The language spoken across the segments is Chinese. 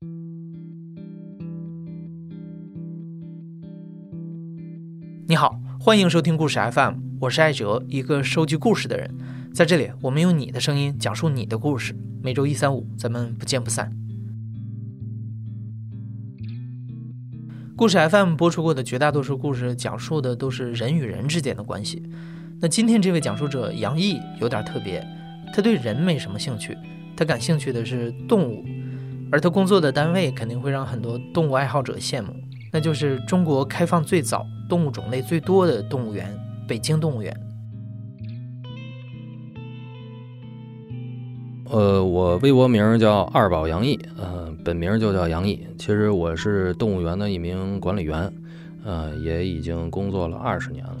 你好，欢迎收听故事 FM，我是艾哲，一个收集故事的人。在这里，我们用你的声音讲述你的故事。每周一、三、五，咱们不见不散。故事 FM 播出过的绝大多数故事，讲述的都是人与人之间的关系。那今天这位讲述者杨毅有点特别，他对人没什么兴趣，他感兴趣的是动物，而他工作的单位肯定会让很多动物爱好者羡慕，那就是中国开放最早。动物种类最多的动物园——北京动物园。呃，我微博名叫二宝杨毅，呃，本名就叫杨毅。其实我是动物园的一名管理员，呃，也已经工作了二十年了。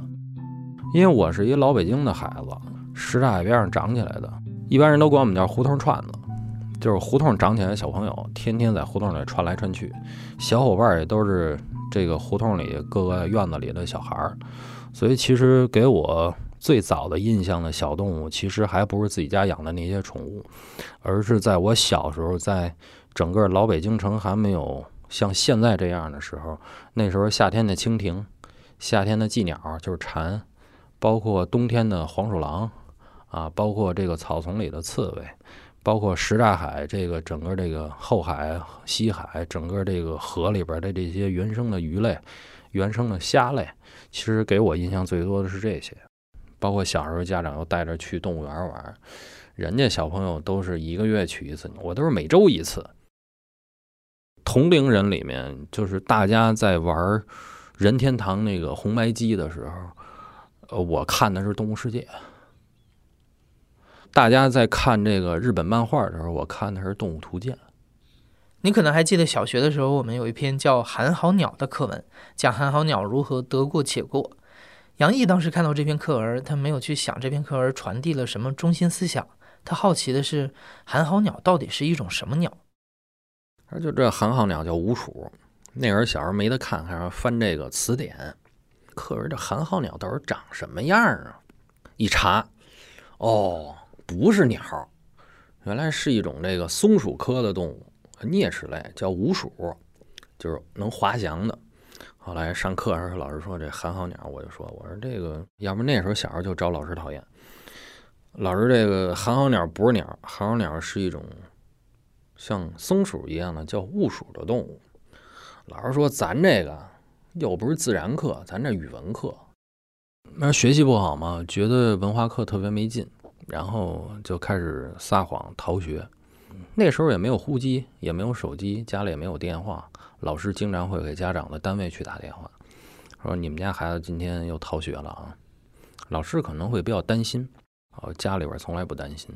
因为我是一老北京的孩子，什刹海边上长起来的，一般人都管我们叫胡同串子，就是胡同长起来的小朋友，天天在胡同里串来串去，小伙伴也都是。这个胡同里各个院子里的小孩儿，所以其实给我最早的印象的小动物，其实还不是自己家养的那些宠物，而是在我小时候，在整个老北京城还没有像现在这样的时候，那时候夏天的蜻蜓，夏天的寄鸟就是蝉，包括冬天的黄鼠狼，啊，包括这个草丛里的刺猬。包括什刹海这个整个这个后海、西海，整个这个河里边的这些原生的鱼类、原生的虾类，其实给我印象最多的是这些。包括小时候家长又带着去动物园玩，人家小朋友都是一个月去一次，我都是每周一次。同龄人里面，就是大家在玩任天堂那个红白机的时候，呃，我看的是《动物世界》。大家在看这个日本漫画的时候，我看的是《动物图鉴》。你可能还记得小学的时候，我们有一篇叫《寒号鸟》的课文，讲寒号鸟如何得过且过。杨毅当时看到这篇课文，他没有去想这篇课文传递了什么中心思想，他好奇的是寒号鸟到底是一种什么鸟。而就这寒号鸟叫吴楚，那会儿小时候没得看，还要翻这个词典。课文这寒号鸟到底长什么样啊？一查，哦。不是鸟，原来是一种这个松鼠科的动物，啮齿类，叫鼯鼠，就是能滑翔的。后来上课时候，老师说这寒号鸟，我就说，我说这个，要不那时候小时候就招老师讨厌。老师，这个寒号鸟不是鸟，寒号鸟是一种像松鼠一样的叫鼯鼠的动物。老师说，咱这个又不是自然课，咱这语文课，那学习不好嘛，觉得文化课特别没劲。然后就开始撒谎逃学，那时候也没有呼机，也没有手机，家里也没有电话，老师经常会给家长的单位去打电话，说你们家孩子今天又逃学了啊。老师可能会比较担心，哦，家里边从来不担心，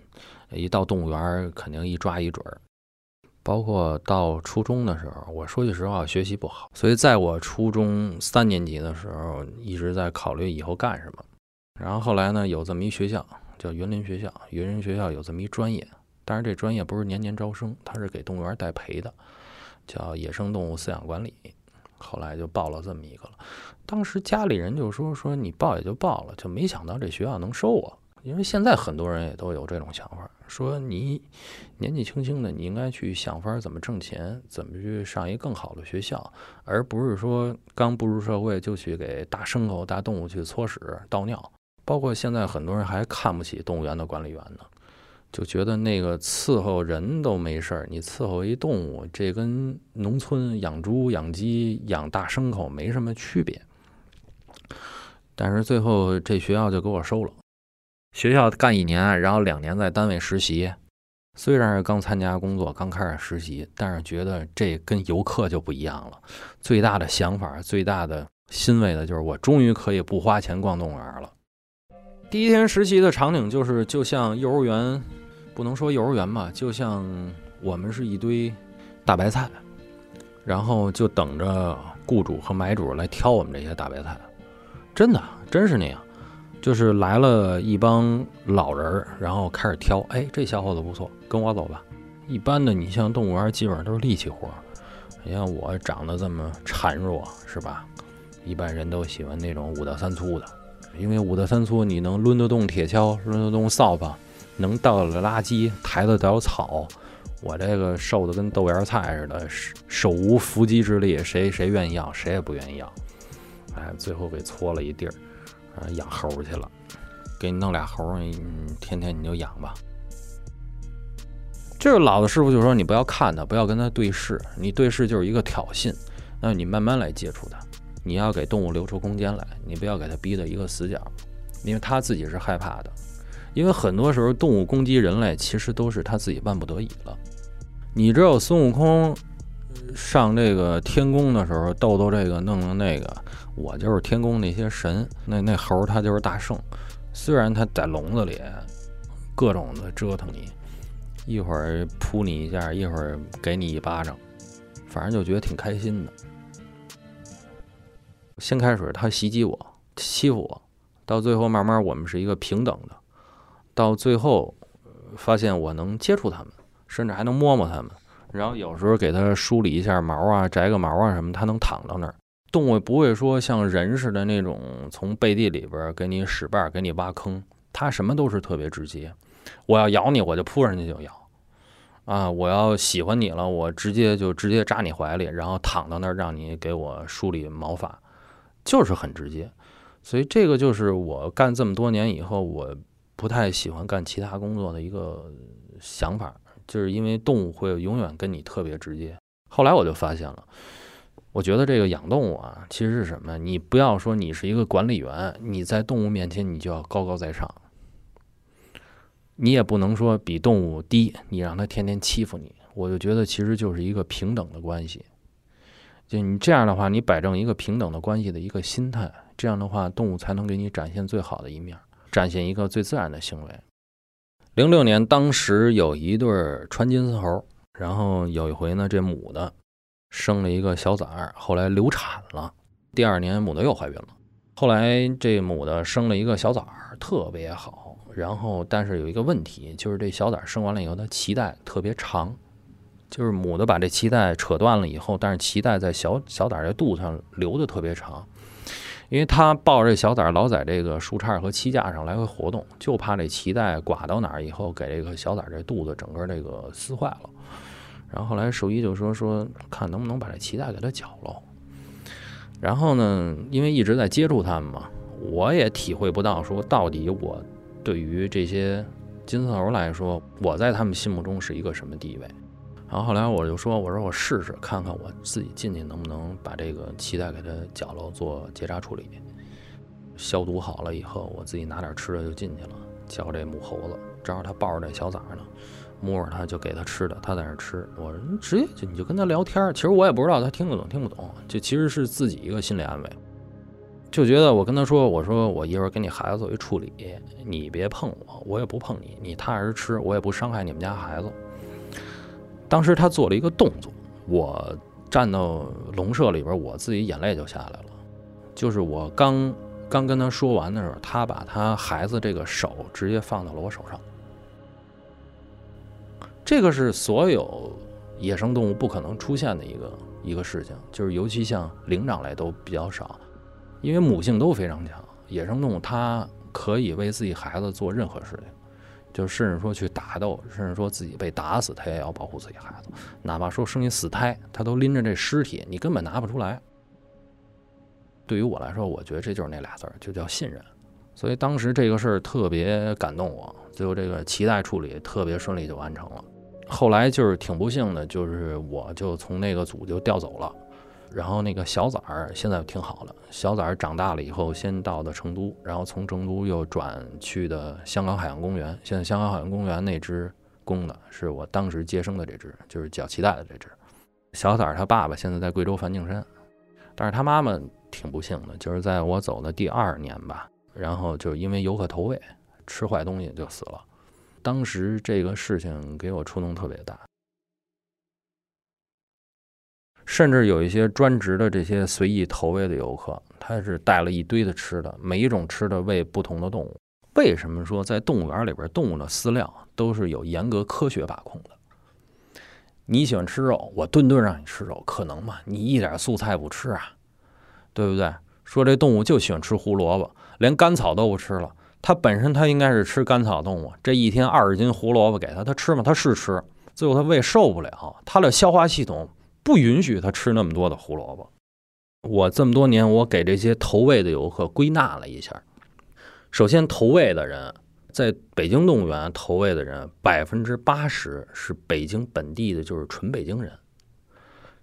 一到动物园肯定一抓一准儿。包括到初中的时候，我说句实话，学习不好，所以在我初中三年级的时候，一直在考虑以后干什么。然后后来呢，有这么一学校。叫园林学校，园林学校有这么一专业，但是这专业不是年年招生，它是给动物园带培的，叫野生动物饲养管理。后来就报了这么一个了。当时家里人就说说你报也就报了，就没想到这学校能收我。因为现在很多人也都有这种想法，说你年纪轻轻的，你应该去想法怎么挣钱，怎么去上一更好的学校，而不是说刚步入社会就去给大牲口、大动物去搓屎、倒尿。包括现在很多人还看不起动物园的管理员呢，就觉得那个伺候人都没事儿，你伺候一动物，这跟农村养猪、养鸡、养大牲口没什么区别。但是最后这学校就给我收了，学校干一年，然后两年在单位实习。虽然是刚参加工作，刚开始实习，但是觉得这跟游客就不一样了。最大的想法、最大的欣慰的就是，我终于可以不花钱逛动物园了。第一天实习的场景就是，就像幼儿园，不能说幼儿园吧，就像我们是一堆大白菜，然后就等着雇主和买主来挑我们这些大白菜。真的，真是那样，就是来了一帮老人，然后开始挑。哎，这小伙子不错，跟我走吧。一般的，你像动物园，基本上都是力气活。你像我长得这么孱弱，是吧？一般人都喜欢那种五大三粗的。因为五大三粗，你能抡得动铁锹，抡得动扫把，能倒了垃圾，抬得了草，我这个瘦的跟豆芽菜似的，手无缚鸡之力，谁谁愿意要，谁也不愿意要。哎，最后给搓了一地儿，养猴去了。给你弄俩猴，你天天你就养吧。这个老的师傅就说：“你不要看他，不要跟他对视，你对视就是一个挑衅。那你慢慢来接触他，你要给动物留出空间来，你不要给它逼到一个死角，因为它自己是害怕的。因为很多时候动物攻击人类，其实都是它自己万不得已了。你知道孙悟空上这个天宫的时候，逗逗这个，弄弄那个，我就是天宫那些神，那那猴他就是大圣。虽然他在笼子里，各种的折腾你。”一会儿扑你一下，一会儿给你一巴掌，反正就觉得挺开心的。先开始他袭击我，欺负我，到最后慢慢我们是一个平等的，到最后发现我能接触他们，甚至还能摸摸他们，然后有时候给他梳理一下毛啊，摘个毛啊什么，他能躺到那儿。动物不会说像人似的那种从背地里边给你使绊，给你挖坑，它什么都是特别直接。我要咬你，我就扑上去就咬，啊！我要喜欢你了，我直接就直接扎你怀里，然后躺到那儿让你给我梳理毛发，就是很直接。所以这个就是我干这么多年以后，我不太喜欢干其他工作的一个想法，就是因为动物会永远跟你特别直接。后来我就发现了，我觉得这个养动物啊，其实是什么？你不要说你是一个管理员，你在动物面前你就要高高在上。你也不能说比动物低，你让它天天欺负你，我就觉得其实就是一个平等的关系。就你这样的话，你摆正一个平等的关系的一个心态，这样的话，动物才能给你展现最好的一面，展现一个最自然的行为。零六年，当时有一对川金丝猴，然后有一回呢，这母的生了一个小崽儿，后来流产了。第二年，母的又怀孕了，后来这母的生了一个小崽儿，特别好。然后，但是有一个问题，就是这小崽儿生完了以后，它脐带特别长，就是母的把这脐带扯断了以后，但是脐带在小小崽这肚子上留的特别长，因为它抱着小崽老在这个树杈和栖架上来回活动，就怕这脐带刮到哪儿以后，给这个小崽这肚子整个这个撕坏了。然后后来兽医就说说，看能不能把这脐带给它绞了。然后呢，因为一直在接触它们嘛，我也体会不到说到底我。对于这些金丝猴来说，我在他们心目中是一个什么地位？然后后来我就说：“我说我试试看看，我自己进去能不能把这个脐带给它绞了，做结扎处理，消毒好了以后，我自己拿点吃的就进去了，叫这母猴子，正好它抱着这小崽呢，摸着它就给它吃的，它在那吃，我直接就你就跟它聊天。其实我也不知道它听得懂听不懂，就其实是自己一个心理安慰。”就觉得我跟他说，我说我一会儿给你孩子做一处理，你别碰我，我也不碰你，你踏实吃，我也不伤害你们家孩子。当时他做了一个动作，我站到笼舍里边，我自己眼泪就下来了。就是我刚刚跟他说完的时候，他把他孩子这个手直接放到了我手上。这个是所有野生动物不可能出现的一个一个事情，就是尤其像灵长类都比较少。因为母性都非常强，野生动物它可以为自己孩子做任何事情，就甚至说去打斗，甚至说自己被打死，他也要保护自己孩子。哪怕说生一死胎，他都拎着这尸体，你根本拿不出来。对于我来说，我觉得这就是那俩字儿，就叫信任。所以当时这个事儿特别感动我，最后这个脐带处理特别顺利就完成了。后来就是挺不幸的，就是我就从那个组就调走了。然后那个小崽儿现在挺好了，小崽儿长大了以后，先到的成都，然后从成都又转去的香港海洋公园。现在香港海洋公园那只公的是我当时接生的这只，就是脚脐带的这只小崽儿。他爸爸现在在贵州梵净山，但是他妈妈挺不幸的，就是在我走的第二年吧，然后就因为游客投喂吃坏东西就死了。当时这个事情给我触动特别大。甚至有一些专职的这些随意投喂的游客，他是带了一堆的吃的，每一种吃的喂不同的动物。为什么说在动物园里边，动物的饲料都是有严格科学把控的？你喜欢吃肉，我顿顿让你吃肉，可能吗？你一点素菜不吃啊，对不对？说这动物就喜欢吃胡萝卜，连干草都不吃了。它本身它应该是吃干草动物，这一天二十斤胡萝卜给它，它吃吗？它是吃，最后它胃受不了，它的消化系统不允许他吃那么多的胡萝卜。我这么多年，我给这些投喂的游客归纳了一下，首先投喂的人。在北京动物园投喂的人，百分之八十是北京本地的，就是纯北京人。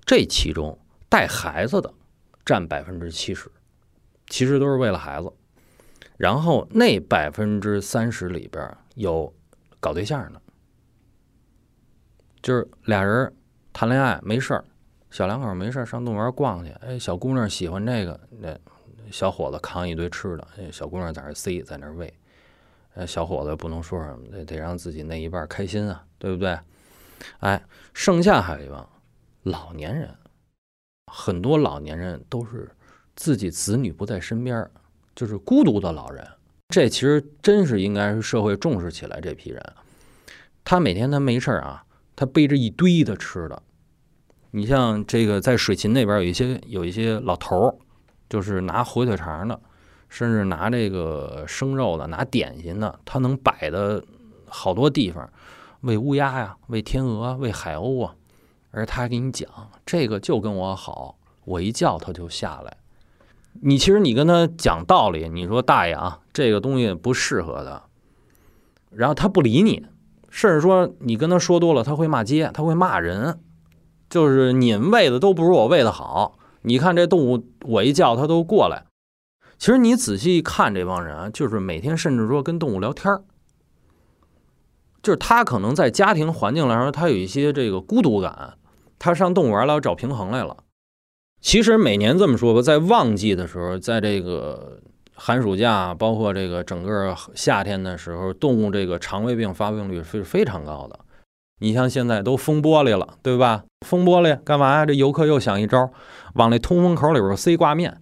这其中带孩子的占百分之七十，其实都是为了孩子。然后那百分之三十里边有搞对象的，就是俩人谈恋爱没事儿，小两口没事儿上动物园逛去。哎，小姑娘喜欢这个，那小伙子扛一堆吃的，哎，小姑娘在那塞，在那喂。呃，小伙子不能说什么，得得让自己那一半开心啊，对不对？哎，剩下还有一帮老年人，很多老年人都是自己子女不在身边，就是孤独的老人。这其实真是应该是社会重视起来这批人。他每天他没事儿啊，他背着一堆的吃的。你像这个在水禽那边有一些有一些老头儿，就是拿火腿肠的。甚至拿这个生肉的，拿点心的，他能摆的好多地方，喂乌鸦呀，喂天鹅，喂海鸥啊。而他还给你讲，这个就跟我好，我一叫他就下来。你其实你跟他讲道理，你说大爷啊，这个东西不适合他，然后他不理你，甚至说你跟他说多了，他会骂街，他会骂人，就是你们喂的都不如我喂的好。你看这动物，我一叫他都过来。其实你仔细一看，这帮人啊，就是每天甚至说跟动物聊天儿，就是他可能在家庭环境来说，他有一些这个孤独感，他上动物园来找平衡来了。其实每年这么说吧，在旺季的时候，在这个寒暑假，包括这个整个夏天的时候，动物这个肠胃病发病率是非常高的。你像现在都封玻璃了，对吧？封玻璃干嘛呀？这游客又想一招，往那通风口里边塞挂面。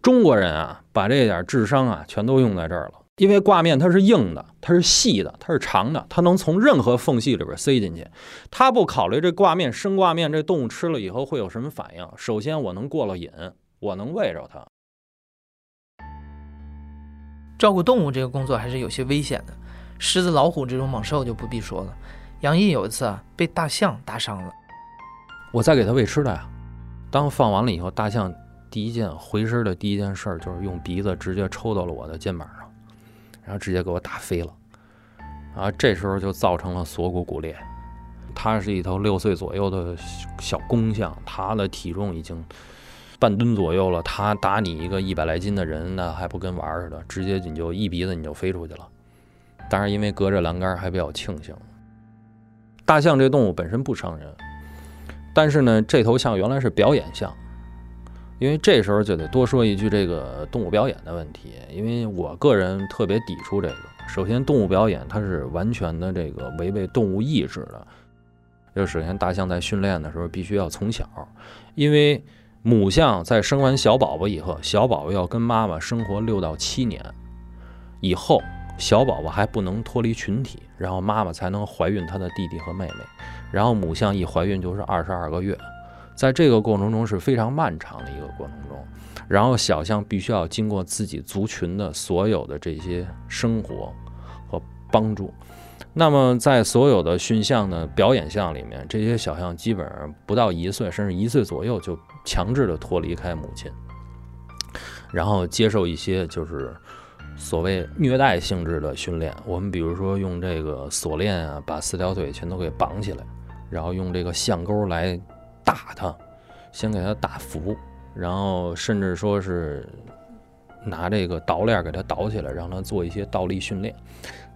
中国人啊，把这点智商啊，全都用在这儿了。因为挂面它是硬的，它是细的，它是长的，它能从任何缝隙里边塞进去。他不考虑这挂面生挂面，这动物吃了以后会有什么反应？首先，我能过了瘾，我能喂着它。照顾动物这个工作还是有些危险的，狮子、老虎这种猛兽就不必说了。杨毅有一次啊，被大象打伤了，我在给它喂吃的呀。当放完了以后，大象。第一件回身的第一件事就是用鼻子直接抽到了我的肩膀上，然后直接给我打飞了，啊，这时候就造成了锁骨骨裂。它是一头六岁左右的小公象，它的体重已经半吨左右了。他打你一个一百来斤的人，那还不跟玩似的，直接你就一鼻子你就飞出去了。当然，因为隔着栏杆还比较庆幸。大象这动物本身不伤人，但是呢，这头象原来是表演象。因为这时候就得多说一句这个动物表演的问题，因为我个人特别抵触这个。首先，动物表演它是完全的这个违背动物意志的。就首先，大象在训练的时候必须要从小，因为母象在生完小宝宝以后，小宝宝要跟妈妈生活六到七年，以后小宝宝还不能脱离群体，然后妈妈才能怀孕她的弟弟和妹妹，然后母象一怀孕就是二十二个月。在这个过程中是非常漫长的一个过程中，然后小象必须要经过自己族群的所有的这些生活和帮助。那么在所有的驯象的表演象里面，这些小象基本上不到一岁，甚至一岁左右就强制的脱离开母亲，然后接受一些就是所谓虐待性质的训练。我们比如说用这个锁链啊，把四条腿全都给绑起来，然后用这个象钩来。打他，先给他打服，然后甚至说是拿这个倒链给他倒起来，让他做一些倒立训练。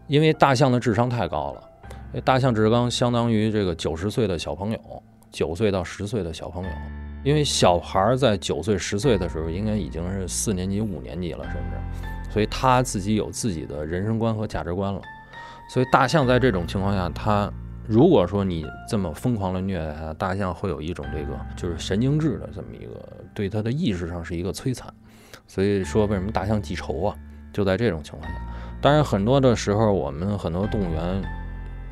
因为大象的智商太高了，大象智商相当于这个九十岁的小朋友，九岁到十岁的小朋友。因为小孩在九岁、十岁的时候，应该已经是四年级、五年级了，甚至，所以他自己有自己的人生观和价值观了。所以大象在这种情况下，他。如果说你这么疯狂的虐待它，大象会有一种这个就是神经质的这么一个对它的意识上是一个摧残，所以说为什么大象记仇啊？就在这种情况下，当然很多的时候我们很多动物园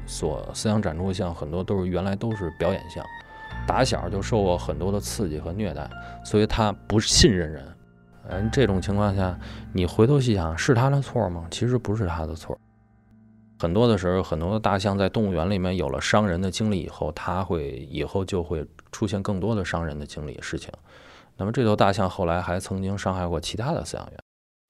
所饲养展出的象很多都是原来都是表演象，打小就受过很多的刺激和虐待，所以它不信任人。嗯，这种情况下你回头细想是他的错吗？其实不是他的错。很多的时候，很多的大象在动物园里面有了伤人的经历以后，它会以后就会出现更多的伤人的经历事情。那么这头大象后来还曾经伤害过其他的饲养员。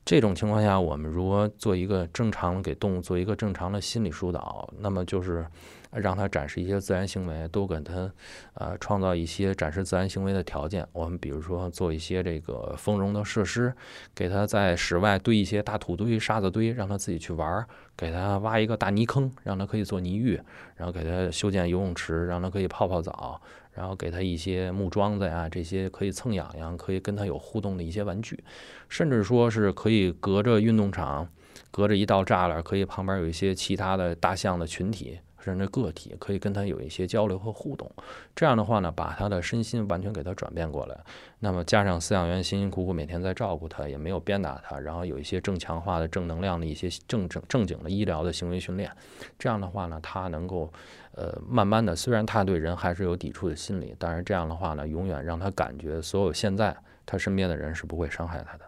这种情况下，我们如何做一个正常给动物做一个正常的心理疏导？那么就是让它展示一些自然行为，多给它呃创造一些展示自然行为的条件。我们比如说做一些这个丰容的设施，给它在室外堆一些大土堆、沙子堆，让它自己去玩儿；给它挖一个大泥坑，让它可以做泥浴；然后给它修建游泳池，让它可以泡泡澡。然后给他一些木桩子呀，这些可以蹭痒痒、可以跟他有互动的一些玩具，甚至说是可以隔着运动场，隔着一道栅栏，可以旁边有一些其他的大象的群体。人的个体可以跟他有一些交流和互动，这样的话呢，把他的身心完全给他转变过来。那么加上饲养员辛辛苦苦每天在照顾他，也没有鞭打他，然后有一些正强化的正能量的一些正正正经的医疗的行为训练，这样的话呢，他能够呃慢慢的，虽然他对人还是有抵触的心理，但是这样的话呢，永远让他感觉所有现在他身边的人是不会伤害他的。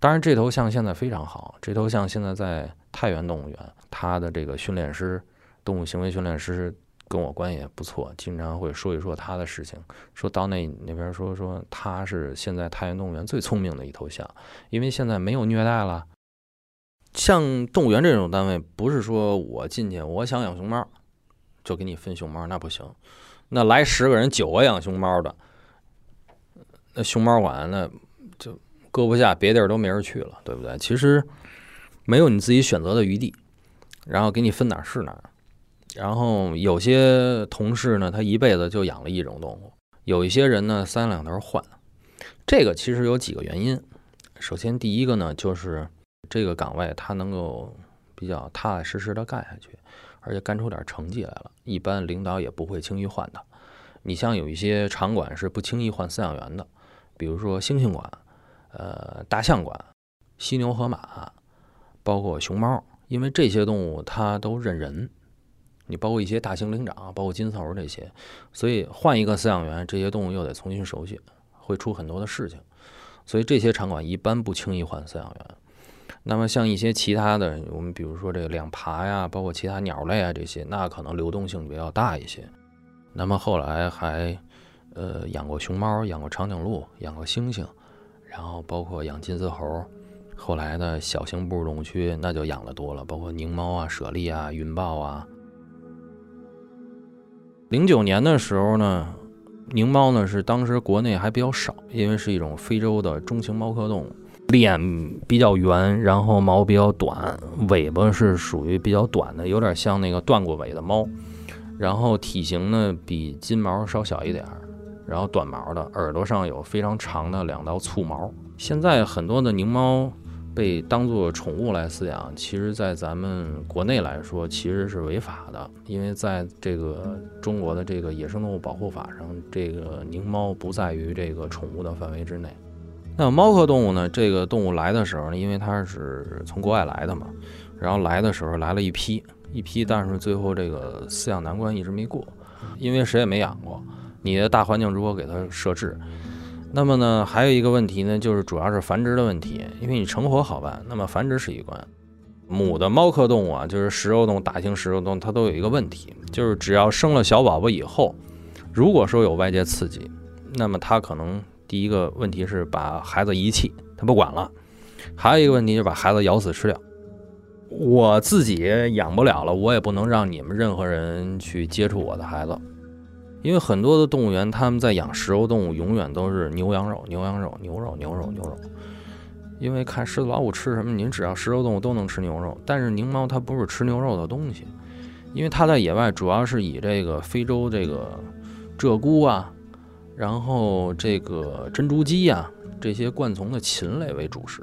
当然，这头象现在非常好，这头象现在在太原动物园，他的这个训练师。动物行为训练师跟我关系也不错，经常会说一说他的事情。说到那那边说说他是现在太原动物园最聪明的一头象，因为现在没有虐待了。像动物园这种单位，不是说我进去我想养熊猫，就给你分熊猫，那不行。那来十个人，九个养熊猫的，那熊猫馆那就搁不下，别地儿都没人去了，对不对？其实没有你自己选择的余地，然后给你分哪是哪。然后有些同事呢，他一辈子就养了一种动物；有一些人呢，三两头换。这个其实有几个原因。首先，第一个呢，就是这个岗位他能够比较踏踏实实的干下去，而且干出点成绩来了，一般领导也不会轻易换的。你像有一些场馆是不轻易换饲养员的，比如说猩猩馆、呃大象馆、犀牛、河马，包括熊猫，因为这些动物它都认人。你包括一些大型灵长，包括金丝猴这些，所以换一个饲养员，这些动物又得重新熟悉，会出很多的事情。所以这些场馆一般不轻易换饲养员。那么像一些其他的，我们比如说这个两爬呀，包括其他鸟类啊这些，那可能流动性比较大一些。那么后来还呃养过熊猫，养过长颈鹿，养过猩猩，然后包括养金丝猴。后来的小型哺乳动物区那就养的多了，包括狞猫啊、猞猁啊、云豹啊。零九年的时候呢，狞猫呢是当时国内还比较少，因为是一种非洲的中型猫科动物，脸比较圆，然后毛比较短，尾巴是属于比较短的，有点像那个断过尾的猫，然后体型呢比金毛稍小一点儿，然后短毛的，耳朵上有非常长的两道簇毛。现在很多的狞猫。被当做宠物来饲养，其实，在咱们国内来说，其实是违法的，因为在这个中国的这个野生动物保护法上，这个狞猫不在于这个宠物的范围之内。那猫科动物呢？这个动物来的时候呢，因为它是从国外来的嘛，然后来的时候来了一批一批，但是最后这个饲养难关一直没过，因为谁也没养过，你的大环境如何给它设置？那么呢，还有一个问题呢，就是主要是繁殖的问题。因为你成活好办，那么繁殖是一关。母的猫科动物啊，就是食肉动物、大型食肉动物，它都有一个问题，就是只要生了小宝宝以后，如果说有外界刺激，那么它可能第一个问题是把孩子遗弃，它不管了；还有一个问题就是把孩子咬死吃掉。我自己养不了了，我也不能让你们任何人去接触我的孩子。因为很多的动物园，他们在养食肉动物，永远都是牛羊肉、牛羊肉、牛肉、牛肉、牛肉。因为看狮子、老虎吃什么，您只要食肉动物都能吃牛肉。但是狞猫它不是吃牛肉的东西，因为它在野外主要是以这个非洲这个鹧鸪啊，然后这个珍珠鸡呀这些灌丛的禽类为主食。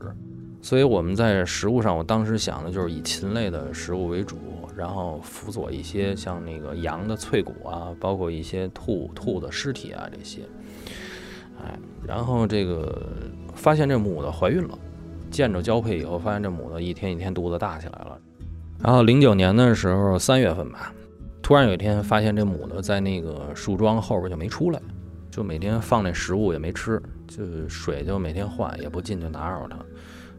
所以我们在食物上，我当时想的就是以禽类的食物为主。然后辅佐一些像那个羊的脆骨啊，包括一些兔兔的尸体啊这些，哎，然后这个发现这母的怀孕了，见着交配以后，发现这母的一天一天肚子大起来了。然后零九年的时候三月份吧，突然有一天发现这母的在那个树桩后边就没出来，就每天放那食物也没吃，就水就每天换，也不进去打扰它。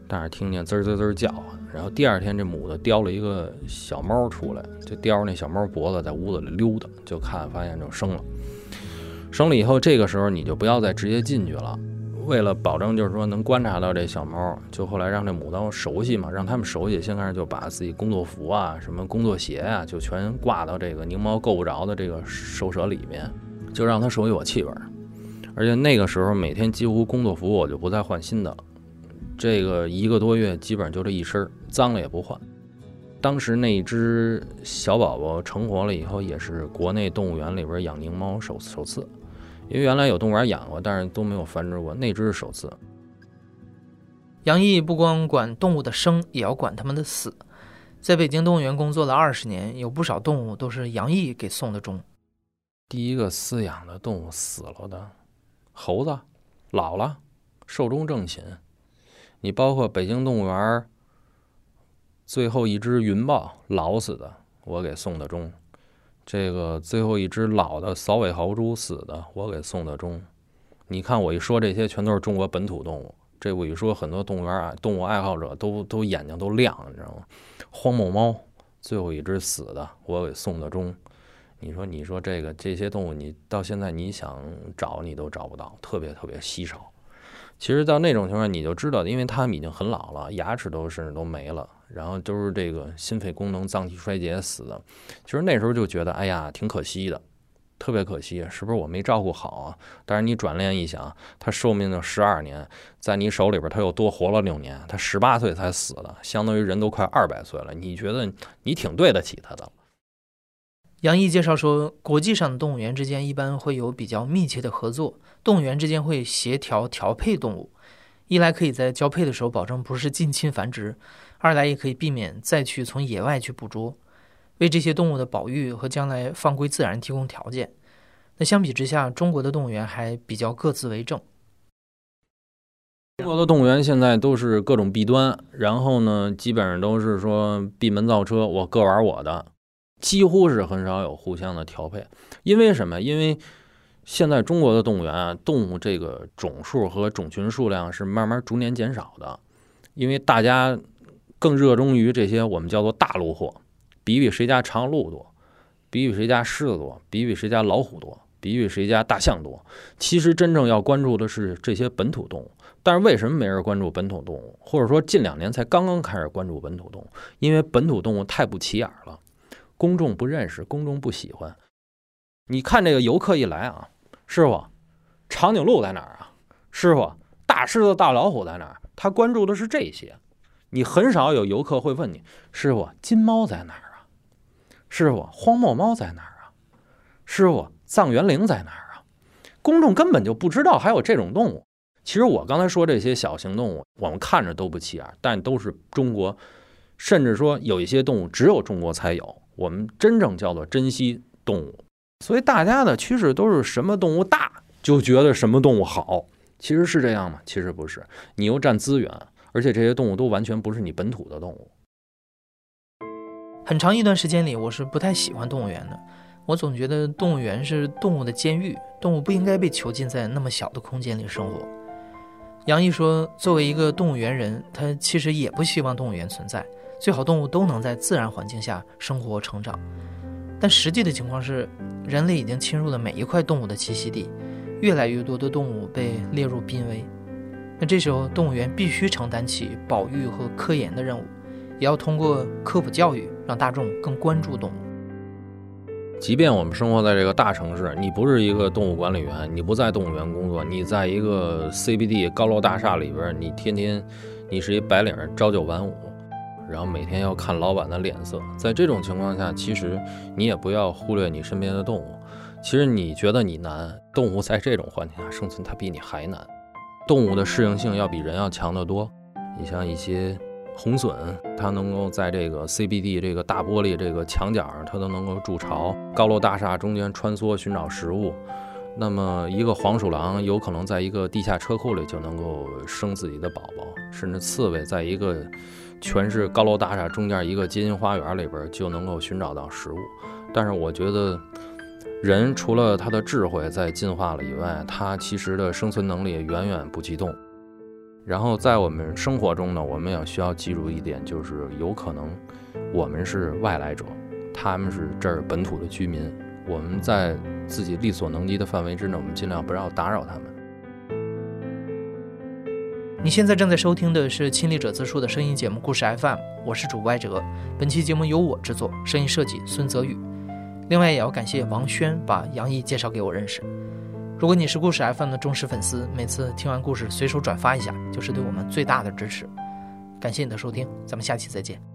但是听见滋滋滋叫。然后第二天这母的叼了一个小猫出来，就叼着那小猫脖子在屋子里溜达，就看发现就生了。生了以后，这个时候你就不要再直接进去了。为了保证就是说能观察到这小猫，就后来让这母的熟悉嘛，让他们熟悉。先开始就把自己工作服啊、什么工作鞋啊，就全挂到这个狞猫够不着的这个兽舍里面，就让它熟悉我气味。而且那个时候每天几乎工作服我就不再换新的了。这个一个多月基本上就这一身，脏了也不换。当时那只小宝宝成活了以后，也是国内动物园里边养狞猫首首次。因为原来有动物园养过，但是都没有繁殖过，那只是首次。杨毅不光管动物的生，也要管它们的死。在北京动物园工作了二十年，有不少动物都是杨毅给送的终。第一个饲养的动物死了的猴子，老了，寿终正寝。你包括北京动物园最后一只云豹老死的，我给送的终。这个最后一只老的扫尾豪猪死的，我给送的终。你看我一说这些，全都是中国本土动物。这我一说，很多动物园啊，动物爱好者都都眼睛都亮，你知道吗？荒漠猫最后一只死的，我给送的终。你说，你说这个这些动物，你到现在你想找你都找不到，特别特别稀少。其实到那种情况，你就知道，因为他们已经很老了，牙齿都甚至都没了。然后都是这个心肺功能、脏器衰竭死的，其实那时候就觉得，哎呀，挺可惜的，特别可惜，是不是我没照顾好啊？但是你转念一想，他寿命就十二年，在你手里边，他又多活了六年，他十八岁才死的，相当于人都快二百岁了。你觉得你挺对得起他的？杨毅介绍说，国际上的动物园之间一般会有比较密切的合作，动物园之间会协调调配动物，一来可以在交配的时候保证不是近亲繁殖。二来也可以避免再去从野外去捕捉，为这些动物的保育和将来放归自然提供条件。那相比之下，中国的动物园还比较各自为政。中国的动物园现在都是各种弊端，然后呢，基本上都是说闭门造车，我各玩我的，几乎是很少有互相的调配。因为什么？因为现在中国的动物园啊，动物这个种数和种群数量是慢慢逐年减少的，因为大家。更热衷于这些我们叫做大路货，比比谁家长鹿多，比比谁家狮子多，比比谁家老虎多，比比谁家大象多。其实真正要关注的是这些本土动物。但是为什么没人关注本土动物？或者说近两年才刚刚开始关注本土动物？因为本土动物太不起眼了，公众不认识，公众不喜欢。你看这个游客一来啊，师傅，长颈鹿在哪儿啊？师傅，大狮子、大老虎在哪儿？他关注的是这些。你很少有游客会问你，师傅，金猫在哪儿啊？师傅，荒漠猫在哪儿啊？师傅，藏原羚在哪儿啊？公众根本就不知道还有这种动物。其实我刚才说这些小型动物，我们看着都不起眼，但都是中国，甚至说有一些动物只有中国才有。我们真正叫做珍惜动物，所以大家的趋势都是什么动物大就觉得什么动物好，其实是这样吗？其实不是，你又占资源。而且这些动物都完全不是你本土的动物。很长一段时间里，我是不太喜欢动物园的。我总觉得动物园是动物的监狱，动物不应该被囚禁在那么小的空间里生活。杨毅说，作为一个动物园人，他其实也不希望动物园存在，最好动物都能在自然环境下生活成长。但实际的情况是，人类已经侵入了每一块动物的栖息地，越来越多的动物被列入濒危。那这时候，动物园必须承担起保育和科研的任务，也要通过科普教育，让大众更关注动物。即便我们生活在这个大城市，你不是一个动物管理员，你不在动物园工作，你在一个 CBD 高楼大厦里边，你天天，你是一白领，朝九晚五，然后每天要看老板的脸色。在这种情况下，其实你也不要忽略你身边的动物。其实你觉得你难，动物在这种环境下生存，它比你还难。动物的适应性要比人要强得多。你像一些红隼，它能够在这个 CBD 这个大玻璃这个墙角，它都能够筑巢；高楼大厦中间穿梭寻找食物。那么一个黄鼠狼有可能在一个地下车库里就能够生自己的宝宝，甚至刺猬在一个全是高楼大厦中间一个街心花园里边就能够寻找到食物。但是我觉得。人除了他的智慧在进化了以外，他其实的生存能力远远不及动物。然后在我们生活中呢，我们也需要记住一点，就是有可能我们是外来者，他们是这儿本土的居民，我们在自己力所能及的范围之内，我们尽量不要打扰他们。你现在正在收听的是《亲历者自述》的声音节目《故事 FM》，我是主播艾哲。本期节目由我制作，声音设计孙泽宇。另外，也要感谢王轩把杨毅介绍给我认识。如果你是故事 FM 的忠实粉丝，每次听完故事随手转发一下，就是对我们最大的支持。感谢你的收听，咱们下期再见。